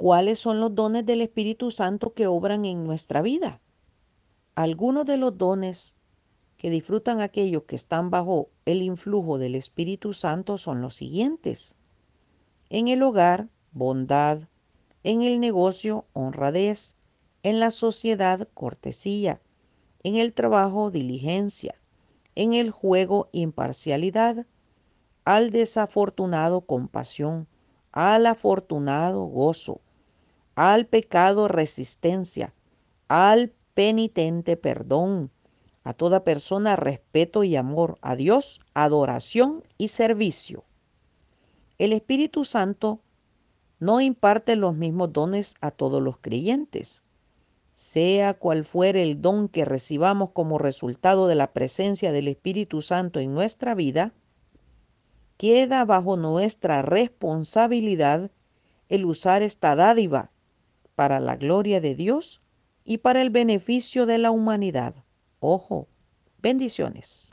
¿Cuáles son los dones del Espíritu Santo que obran en nuestra vida? Algunos de los dones que disfrutan aquellos que están bajo el influjo del Espíritu Santo son los siguientes. En el hogar, bondad. En el negocio, honradez. En la sociedad, cortesía. En el trabajo, diligencia. En el juego, imparcialidad. Al desafortunado, compasión. Al afortunado, gozo. Al pecado, resistencia. Al penitente, perdón a toda persona respeto y amor, a Dios adoración y servicio. El Espíritu Santo no imparte los mismos dones a todos los creyentes. Sea cual fuere el don que recibamos como resultado de la presencia del Espíritu Santo en nuestra vida, queda bajo nuestra responsabilidad el usar esta dádiva para la gloria de Dios y para el beneficio de la humanidad. Ojo, bendiciones.